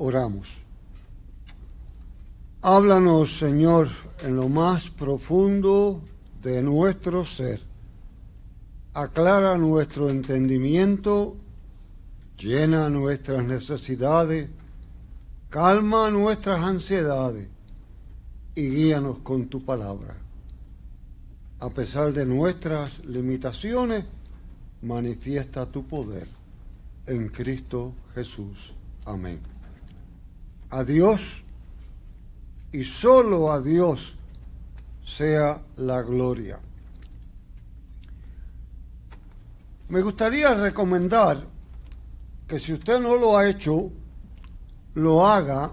Oramos. Háblanos, Señor, en lo más profundo de nuestro ser. Aclara nuestro entendimiento, llena nuestras necesidades, calma nuestras ansiedades y guíanos con tu palabra. A pesar de nuestras limitaciones, manifiesta tu poder en Cristo Jesús. Amén. A Dios y solo a Dios sea la gloria. Me gustaría recomendar que si usted no lo ha hecho, lo haga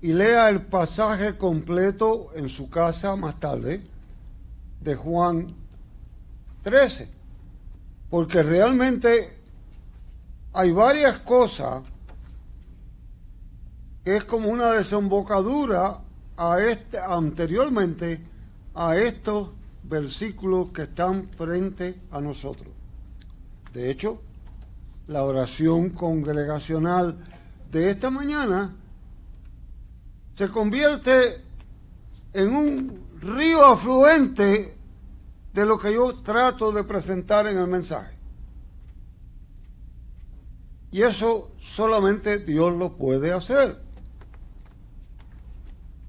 y lea el pasaje completo en su casa más tarde de Juan 13, porque realmente hay varias cosas es como una desembocadura a este, anteriormente a estos versículos que están frente a nosotros. De hecho, la oración congregacional de esta mañana se convierte en un río afluente de lo que yo trato de presentar en el mensaje. Y eso solamente Dios lo puede hacer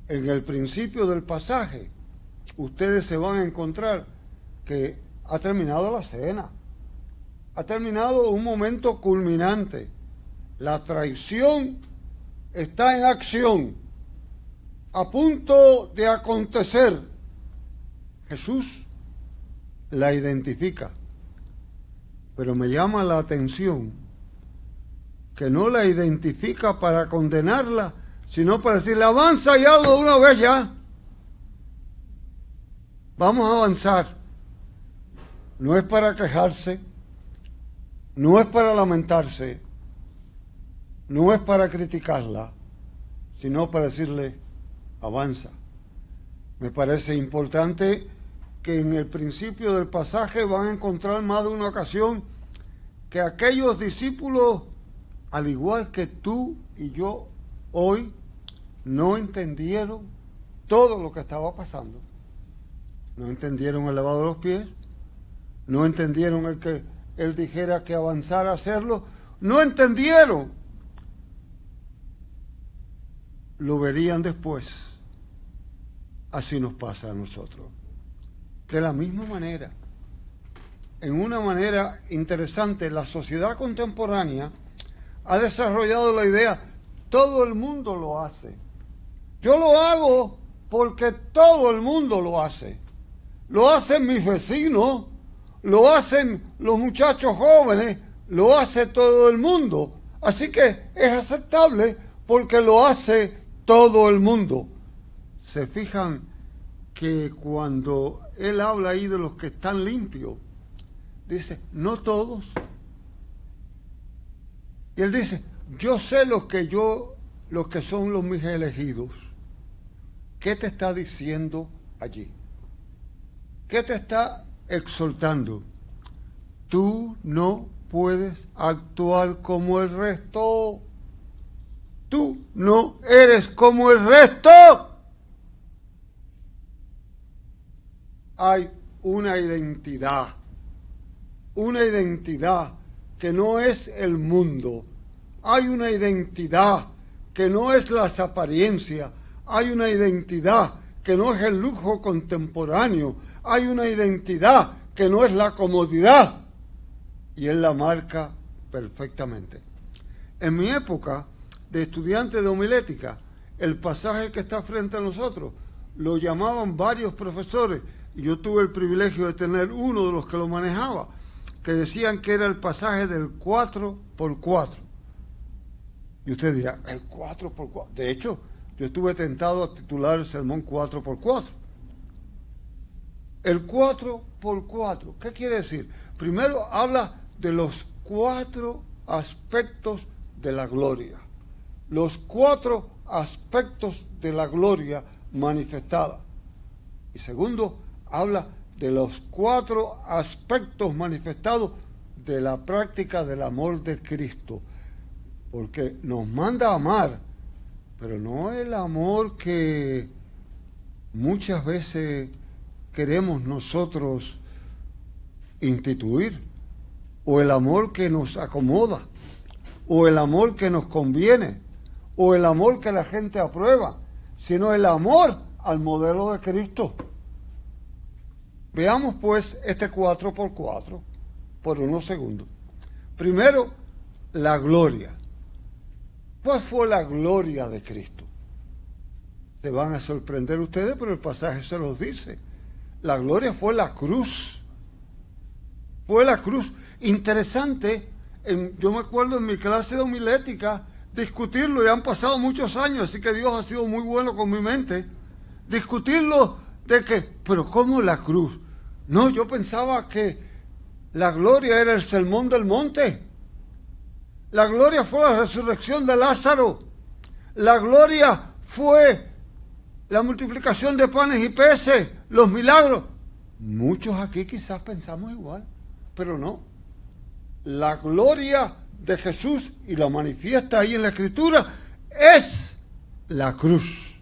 en el principio del pasaje, ustedes se van a encontrar que ha terminado la cena, ha terminado un momento culminante. La traición está en acción, a punto de acontecer. Jesús la identifica, pero me llama la atención que no la identifica para condenarla, sino para decirle, avanza y algo de una vez ya. Vamos a avanzar. No es para quejarse, no es para lamentarse, no es para criticarla, sino para decirle, avanza. Me parece importante que en el principio del pasaje van a encontrar más de una ocasión que aquellos discípulos, al igual que tú y yo hoy, no entendieron todo lo que estaba pasando. No entendieron el lavado de los pies, no entendieron el que él dijera que avanzara a hacerlo, no entendieron. Lo verían después. Así nos pasa a nosotros. De la misma manera, en una manera interesante, la sociedad contemporánea ha desarrollado la idea, todo el mundo lo hace. Yo lo hago porque todo el mundo lo hace. Lo hacen mis vecinos, lo hacen los muchachos jóvenes, lo hace todo el mundo. Así que es aceptable porque lo hace todo el mundo. Se fijan que cuando él habla ahí de los que están limpios, dice, no todos. Y él dice, yo sé los que yo, los que son los mis elegidos. ¿Qué te está diciendo allí? ¿Qué te está exhortando? Tú no puedes actuar como el resto. Tú no eres como el resto. Hay una identidad, una identidad que no es el mundo. Hay una identidad que no es las apariencias, hay una identidad que no es el lujo contemporáneo, hay una identidad que no es la comodidad y él la marca perfectamente. En mi época de estudiante de homilética, el pasaje que está frente a nosotros lo llamaban varios profesores y yo tuve el privilegio de tener uno de los que lo manejaba, que decían que era el pasaje del 4 por 4. Y usted dirá, el 4 por 4. De hecho, yo estuve tentado a titular el sermón 4 por 4 El 4 por 4 ¿qué quiere decir? Primero habla de los cuatro aspectos de la gloria. Los cuatro aspectos de la gloria manifestada. Y segundo, habla de los cuatro aspectos manifestados de la práctica del amor de Cristo. Porque nos manda a amar pero no el amor que muchas veces queremos nosotros instituir, o el amor que nos acomoda, o el amor que nos conviene, o el amor que la gente aprueba, sino el amor al modelo de Cristo. Veamos pues este 4 por 4 por unos segundos. Primero, la gloria. ¿Cuál fue la gloria de Cristo? Se van a sorprender ustedes, pero el pasaje se los dice. La gloria fue la cruz. Fue la cruz. Interesante, yo me acuerdo en mi clase de homilética discutirlo, y han pasado muchos años, así que Dios ha sido muy bueno con mi mente, discutirlo de que, pero ¿cómo la cruz? No, yo pensaba que la gloria era el sermón del monte. La gloria fue la resurrección de Lázaro. La gloria fue la multiplicación de panes y peces, los milagros. Muchos aquí quizás pensamos igual, pero no. La gloria de Jesús, y la manifiesta ahí en la escritura, es la cruz.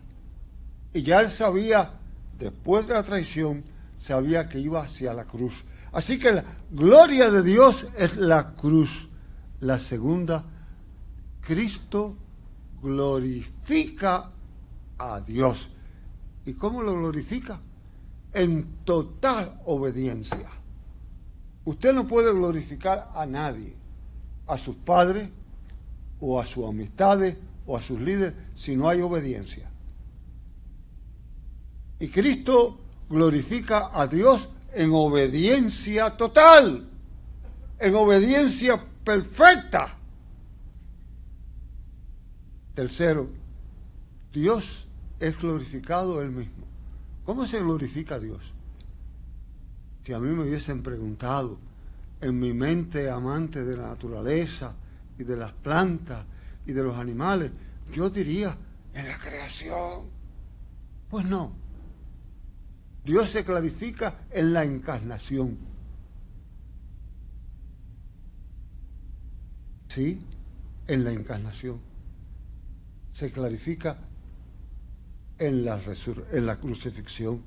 Y ya él sabía, después de la traición, sabía que iba hacia la cruz. Así que la gloria de Dios es la cruz. La segunda, Cristo glorifica a Dios. ¿Y cómo lo glorifica? En total obediencia. Usted no puede glorificar a nadie, a sus padres o a sus amistades o a sus líderes, si no hay obediencia. Y Cristo glorifica a Dios en obediencia total, en obediencia perfecta. Tercero, Dios es glorificado Él mismo. ¿Cómo se glorifica Dios? Si a mí me hubiesen preguntado en mi mente amante de la naturaleza y de las plantas y de los animales, yo diría, en la creación. Pues no. Dios se clarifica en la encarnación. ¿Sí? En la encarnación. Se clarifica en la, en la crucifixión.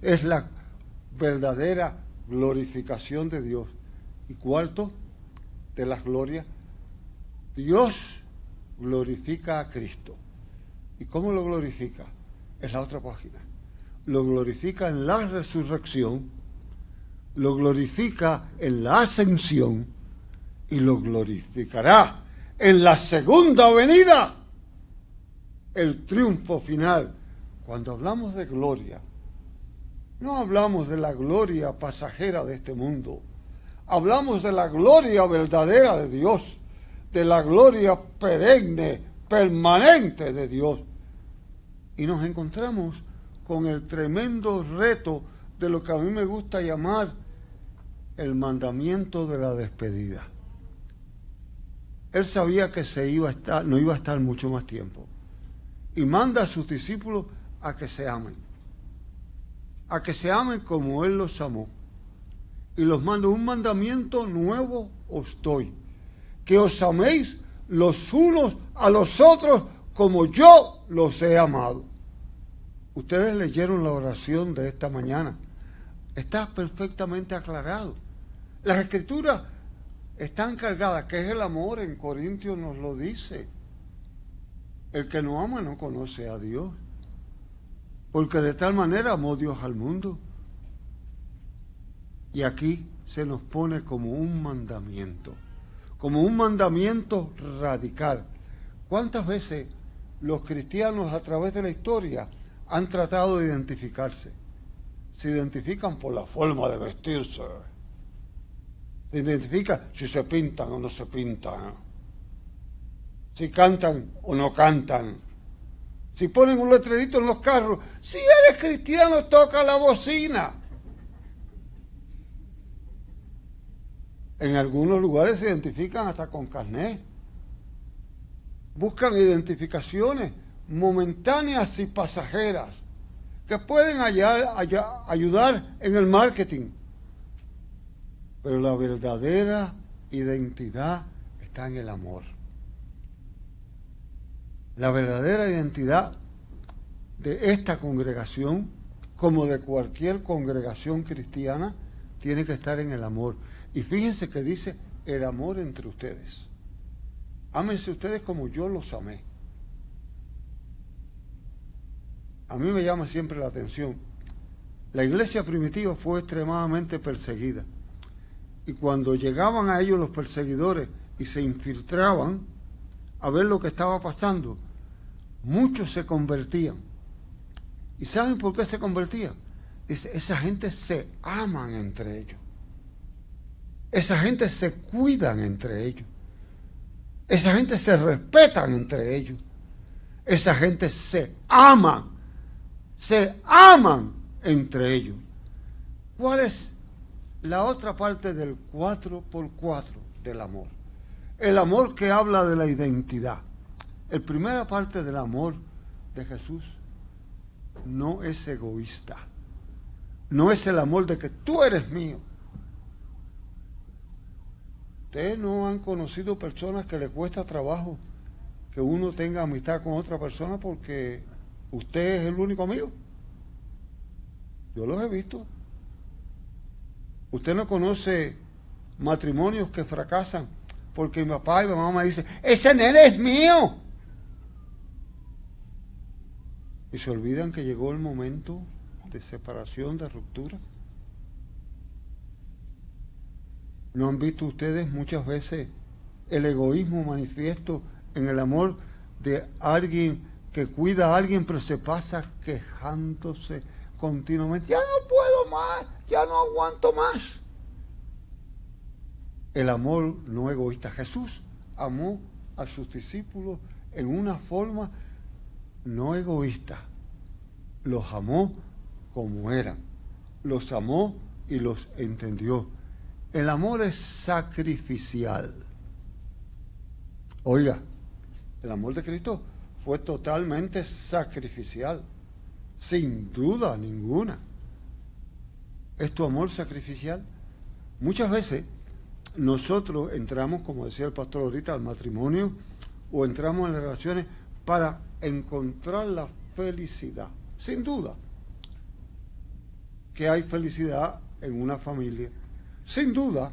Es la verdadera glorificación de Dios. Y cuarto, de las glorias, Dios glorifica a Cristo. ¿Y cómo lo glorifica? Es la otra página. Lo glorifica en la resurrección, lo glorifica en la ascensión y lo glorificará en la segunda venida el triunfo final. Cuando hablamos de gloria, no hablamos de la gloria pasajera de este mundo, hablamos de la gloria verdadera de Dios, de la gloria perenne, permanente de Dios. Y nos encontramos con el tremendo reto de lo que a mí me gusta llamar el mandamiento de la despedida. Él sabía que se iba a estar, no iba a estar mucho más tiempo y manda a sus discípulos a que se amen, a que se amen como Él los amó. Y los manda un mandamiento nuevo os doy, que os améis los unos a los otros como yo los he amado. Ustedes leyeron la oración de esta mañana. Está perfectamente aclarado. Las escrituras están cargadas, que es el amor, en Corintios nos lo dice. El que no ama no conoce a Dios. Porque de tal manera amó Dios al mundo. Y aquí se nos pone como un mandamiento, como un mandamiento radical. ¿Cuántas veces los cristianos a través de la historia han tratado de identificarse? Se identifican por la forma de vestirse. Se identifican si se pintan o no se pintan si cantan o no cantan. Si ponen un letrerito en los carros, si eres cristiano, toca la bocina. En algunos lugares se identifican hasta con carnet. Buscan identificaciones momentáneas y pasajeras que pueden ayudar en el marketing. Pero la verdadera identidad está en el amor. La verdadera identidad de esta congregación, como de cualquier congregación cristiana, tiene que estar en el amor. Y fíjense que dice el amor entre ustedes. Ámense ustedes como yo los amé. A mí me llama siempre la atención. La iglesia primitiva fue extremadamente perseguida. Y cuando llegaban a ellos los perseguidores y se infiltraban a ver lo que estaba pasando, muchos se convertían. ¿Y saben por qué se convertían? Dice, esa gente se aman entre ellos. Esa gente se cuidan entre ellos. Esa gente se respetan entre ellos. Esa gente se aman. Se aman entre ellos. ¿Cuál es la otra parte del 4 por 4 del amor? El amor que habla de la identidad. La primera parte del amor de Jesús no es egoísta. No es el amor de que tú eres mío. Ustedes no han conocido personas que les cuesta trabajo que uno tenga amistad con otra persona porque usted es el único amigo. Yo los he visto. Usted no conoce matrimonios que fracasan porque mi papá y mi mamá me dicen, ese nene es mío. Y se olvidan que llegó el momento de separación, de ruptura. ¿No han visto ustedes muchas veces el egoísmo manifiesto en el amor de alguien que cuida a alguien pero se pasa quejándose continuamente? Ya no puedo ya no aguanto más. El amor no egoísta. Jesús amó a sus discípulos en una forma no egoísta. Los amó como eran. Los amó y los entendió. El amor es sacrificial. Oiga, el amor de Cristo fue totalmente sacrificial, sin duda ninguna. ¿Es tu amor sacrificial? Muchas veces nosotros entramos, como decía el pastor ahorita, al matrimonio o entramos en las relaciones para encontrar la felicidad. Sin duda, que hay felicidad en una familia. Sin duda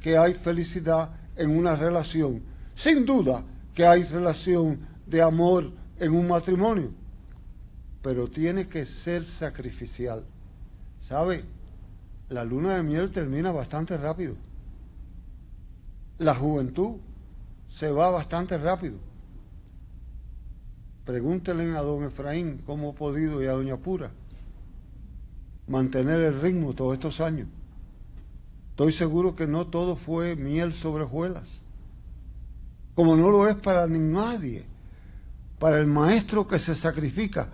que hay felicidad en una relación. Sin duda que hay relación de amor en un matrimonio. Pero tiene que ser sacrificial. ¿Sabe? La luna de miel termina bastante rápido. La juventud se va bastante rápido. Pregúntenle a don Efraín cómo ha podido y a doña Pura mantener el ritmo todos estos años. Estoy seguro que no todo fue miel sobre hojuelas, como no lo es para nadie, para el maestro que se sacrifica.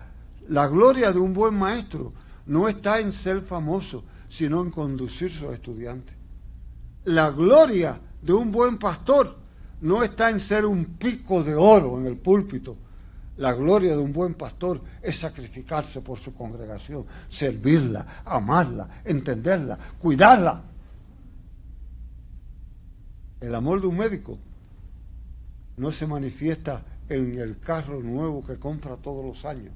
La gloria de un buen maestro no está en ser famoso, sino en conducir sus estudiantes. La gloria de un buen pastor no está en ser un pico de oro en el púlpito, la gloria de un buen pastor es sacrificarse por su congregación, servirla, amarla, entenderla, cuidarla. El amor de un médico no se manifiesta en el carro nuevo que compra todos los años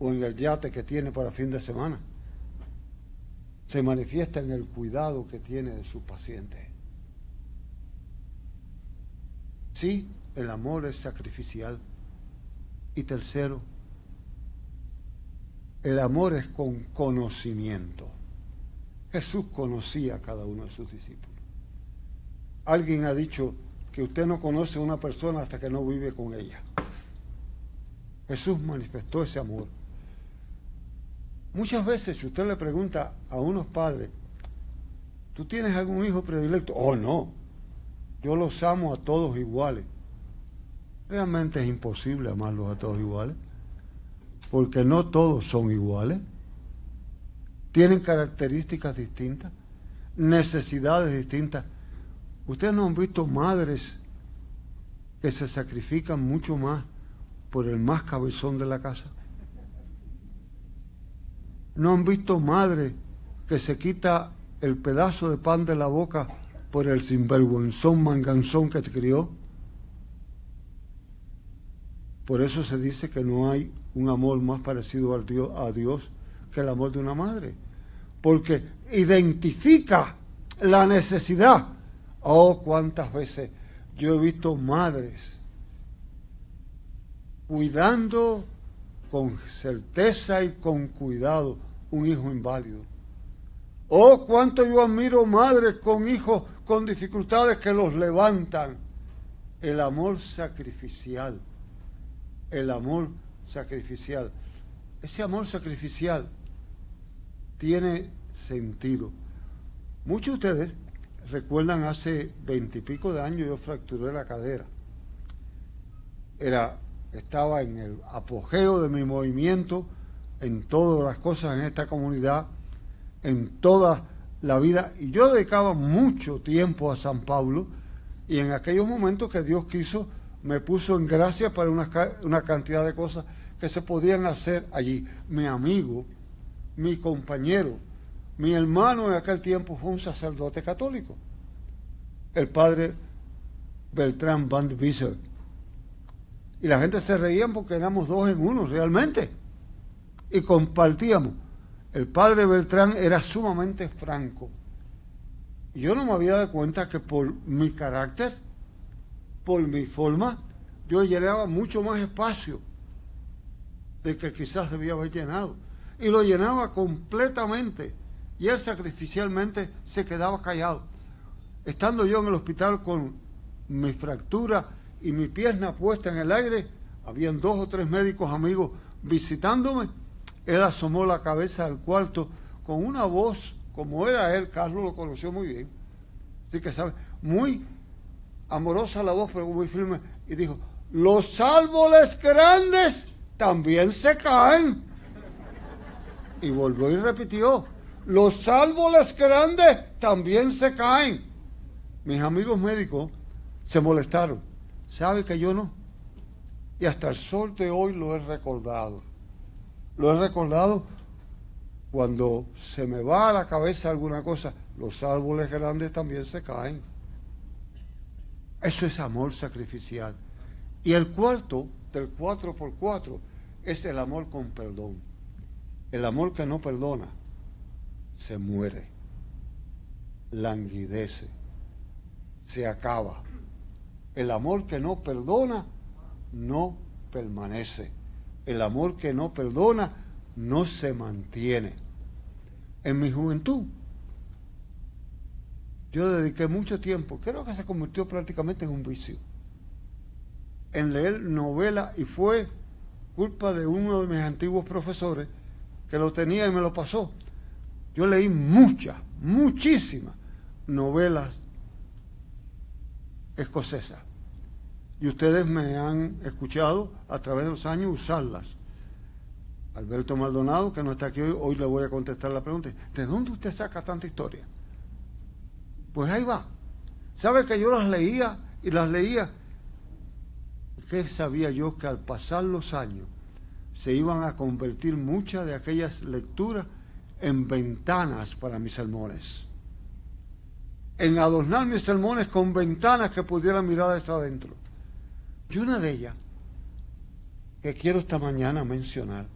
o en el yate que tiene para fin de semana. Se manifiesta en el cuidado que tiene de sus pacientes. Sí, el amor es sacrificial. Y tercero, el amor es con conocimiento. Jesús conocía a cada uno de sus discípulos. Alguien ha dicho que usted no conoce a una persona hasta que no vive con ella. Jesús manifestó ese amor. Muchas veces si usted le pregunta a unos padres, ¿tú tienes algún hijo predilecto? Oh, no, yo los amo a todos iguales. Realmente es imposible amarlos a todos iguales, porque no todos son iguales. Tienen características distintas, necesidades distintas. Ustedes no han visto madres que se sacrifican mucho más por el más cabezón de la casa. No han visto madres que se quita el pedazo de pan de la boca por el sinvergüenzón manganzón que te crió. Por eso se dice que no hay un amor más parecido al Dios, a Dios que el amor de una madre. Porque identifica la necesidad. Oh, cuántas veces yo he visto madres cuidando con certeza y con cuidado un hijo inválido. Oh, cuánto yo admiro madres con hijos con dificultades que los levantan. El amor sacrificial. El amor sacrificial. Ese amor sacrificial tiene sentido. Muchos de ustedes recuerdan hace veintipico de años yo fracturé la cadera. Era, estaba en el apogeo de mi movimiento en todas las cosas en esta comunidad, en toda la vida. Y yo dedicaba mucho tiempo a San Pablo y en aquellos momentos que Dios quiso me puso en gracia para una, una cantidad de cosas que se podían hacer allí. Mi amigo, mi compañero, mi hermano en aquel tiempo fue un sacerdote católico, el padre Beltrán Van Wiesel. Y la gente se reía porque éramos dos en uno realmente. Y compartíamos. El padre Beltrán era sumamente franco. Yo no me había dado cuenta que por mi carácter, por mi forma, yo llenaba mucho más espacio de que quizás debía haber llenado. Y lo llenaba completamente. Y él sacrificialmente se quedaba callado. Estando yo en el hospital con mi fractura y mi pierna puesta en el aire, habían dos o tres médicos amigos visitándome. Él asomó la cabeza al cuarto con una voz, como era él, Carlos lo conoció muy bien. Así que sabe, muy amorosa la voz, pero muy firme, y dijo, los árboles grandes también se caen. Y volvió y repitió, los árboles grandes también se caen. Mis amigos médicos se molestaron. ¿Sabe que yo no? Y hasta el sol de hoy lo he recordado. Lo he recordado cuando se me va a la cabeza alguna cosa, los árboles grandes también se caen. Eso es amor sacrificial. Y el cuarto, del cuatro por cuatro, es el amor con perdón. El amor que no perdona se muere, languidece, se acaba. El amor que no perdona no permanece. El amor que no perdona no se mantiene. En mi juventud, yo dediqué mucho tiempo, creo que se convirtió prácticamente en un vicio, en leer novela y fue culpa de uno de mis antiguos profesores que lo tenía y me lo pasó. Yo leí muchas, muchísimas novelas escocesas. Y ustedes me han escuchado a través de los años usarlas. Alberto Maldonado, que no está aquí hoy, hoy le voy a contestar la pregunta. ¿De dónde usted saca tanta historia? Pues ahí va. ¿Sabe que yo las leía y las leía? ¿Qué sabía yo que al pasar los años se iban a convertir muchas de aquellas lecturas en ventanas para mis sermones. En adornar mis sermones con ventanas que pudieran mirar hasta adentro. Y una de ellas, que quiero esta mañana mencionar,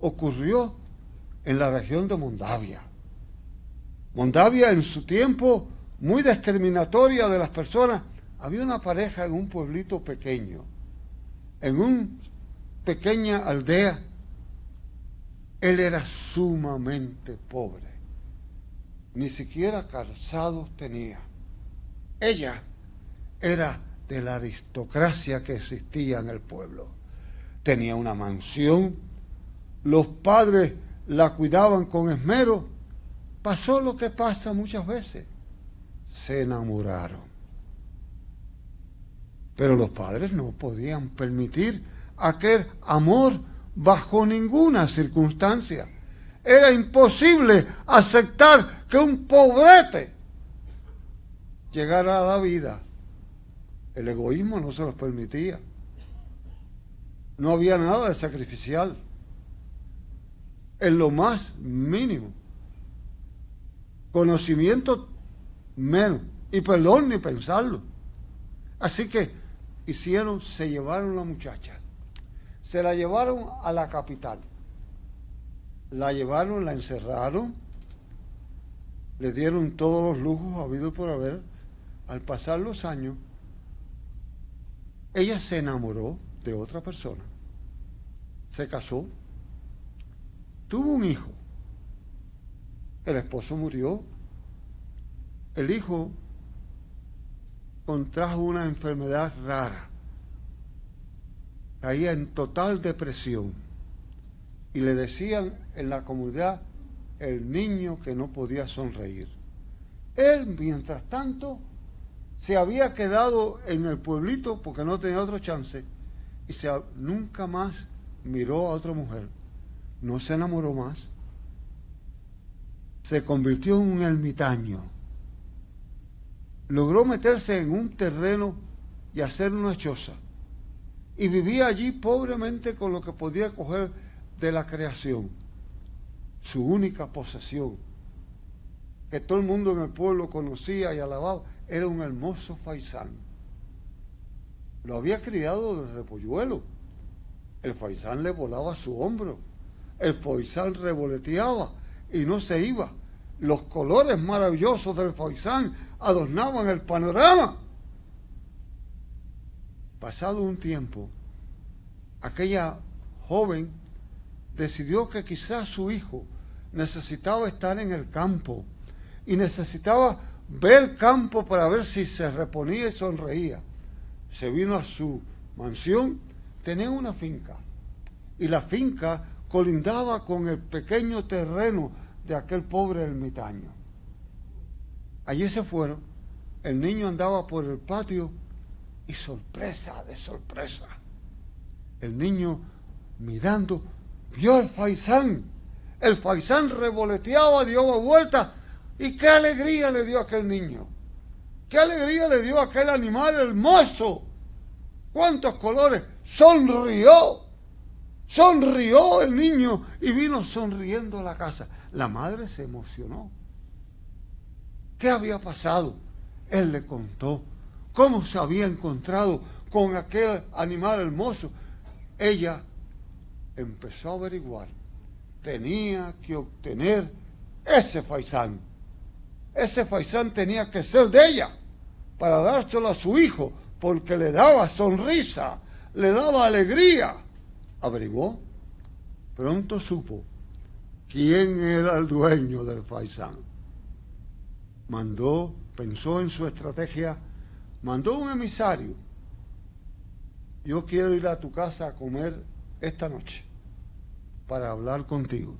ocurrió en la región de Mondavia. Mondavia en su tiempo muy discriminatoria de las personas. Había una pareja en un pueblito pequeño, en una pequeña aldea él era sumamente pobre. Ni siquiera calzados tenía. Ella era de la aristocracia que existía en el pueblo. Tenía una mansión, los padres la cuidaban con esmero. Pasó lo que pasa muchas veces. Se enamoraron. Pero los padres no podían permitir aquel amor bajo ninguna circunstancia. Era imposible aceptar que un pobrete llegara a la vida. El egoísmo no se los permitía. No había nada de sacrificial. En lo más mínimo. Conocimiento menos. Y perdón ni pensarlo. Así que hicieron, se llevaron la muchacha se la llevaron a la capital. La llevaron, la encerraron, le dieron todos los lujos habidos por haber. Al pasar los años, ella se enamoró de otra persona, se casó, tuvo un hijo, el esposo murió, el hijo contrajo una enfermedad rara, caía en total depresión. Y le decían en la comunidad el niño que no podía sonreír. Él, mientras tanto, se había quedado en el pueblito porque no tenía otro chance y se, nunca más miró a otra mujer, no se enamoró más, se convirtió en un ermitaño, logró meterse en un terreno y hacer una choza. Y vivía allí pobremente con lo que podía coger de la creación, su única posesión, que todo el mundo en el pueblo conocía y alababa, era un hermoso faisán. Lo había criado desde polluelo. El faisán le volaba a su hombro. El faisán revoleteaba y no se iba. Los colores maravillosos del faisán adornaban el panorama. Pasado un tiempo, aquella joven decidió que quizás su hijo necesitaba estar en el campo y necesitaba ver el campo para ver si se reponía y sonreía. Se vino a su mansión, tenía una finca y la finca colindaba con el pequeño terreno de aquel pobre ermitaño. Allí se fueron, el niño andaba por el patio y sorpresa de sorpresa. El niño mirando vio al faisán. El faisán revoloteaba, dio vuelta y qué alegría le dio a aquel niño. Qué alegría le dio a aquel animal hermoso. Cuántos colores. Sonrió. Sonrió el niño y vino sonriendo a la casa. La madre se emocionó. ¿Qué había pasado? Él le contó cómo se había encontrado con aquel animal hermoso. Ella empezó a averiguar. Tenía que obtener ese faisán ese faisán tenía que ser de ella para dárselo a su hijo, porque le daba sonrisa, le daba alegría. Averiguó, pronto supo quién era el dueño del faisán. Mandó, pensó en su estrategia, mandó un emisario. Yo quiero ir a tu casa a comer esta noche para hablar contigo.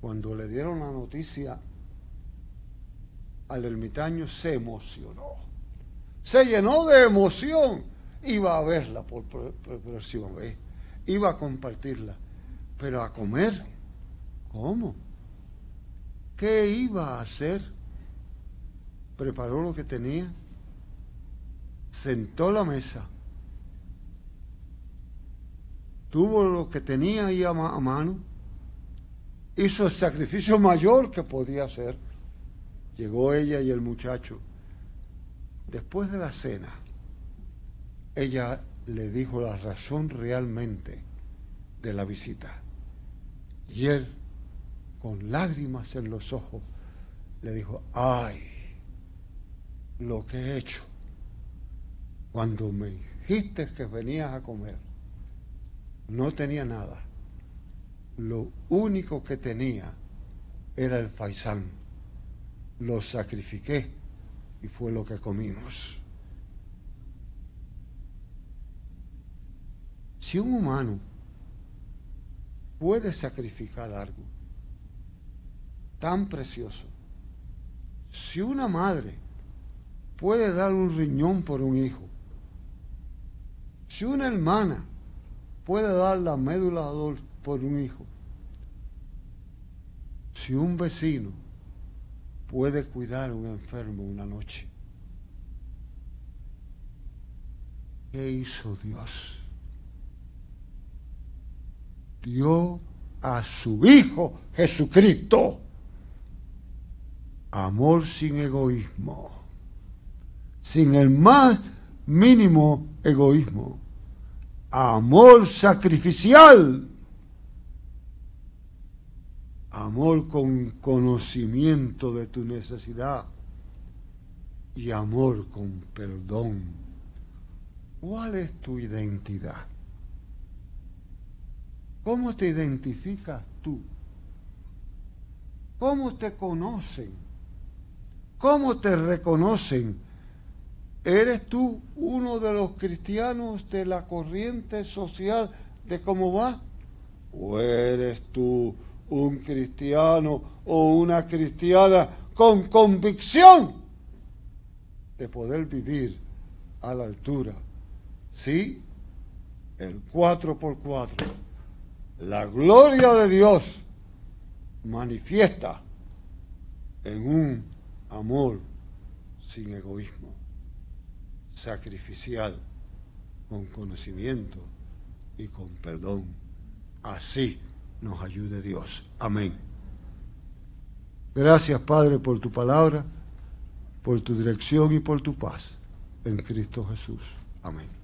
Cuando le dieron la noticia al ermitaño se emocionó. Se llenó de emoción. Iba a verla por, próxima vez. Iba a compartirla. Pero a comer, ¿cómo? ¿Qué iba a hacer? Preparó lo que tenía. Sentó la mesa. Tuvo lo que tenía ahí a mano. Hizo el sacrificio mayor que podía hacer Llegó ella y el muchacho. Después de la cena, ella le dijo la razón realmente de la visita. Y él, con lágrimas en los ojos, le dijo, ay, lo que he hecho. Cuando me dijiste que venías a comer, no tenía nada. Lo único que tenía era el faisán lo sacrifiqué y fue lo que comimos. Si un humano puede sacrificar algo tan precioso, si una madre puede dar un riñón por un hijo, si una hermana puede dar la médula por un hijo, si un vecino puede cuidar un enfermo una noche. ¿Qué hizo Dios? Dio a su Hijo Jesucristo amor sin egoísmo, sin el más mínimo egoísmo. amor sacrificial, amor con conocimiento de tu necesidad y amor con perdón. ¿Cuál es tu identidad? ¿Cómo te identificas tú? ¿Cómo te conocen? ¿Cómo te reconocen? ¿Eres tú uno de los cristianos de la corriente social de cómo va? ¿O eres tú un cristiano o una cristiana con convicción de poder vivir a la altura? Sí, el 4 por 4 la gloria de Dios manifiesta en un amor sin egoísmo, sacrificial, con conocimiento y con perdón. Así nos ayude Dios. Amén. Gracias Padre por tu palabra, por tu dirección y por tu paz. En Cristo Jesús. Amén.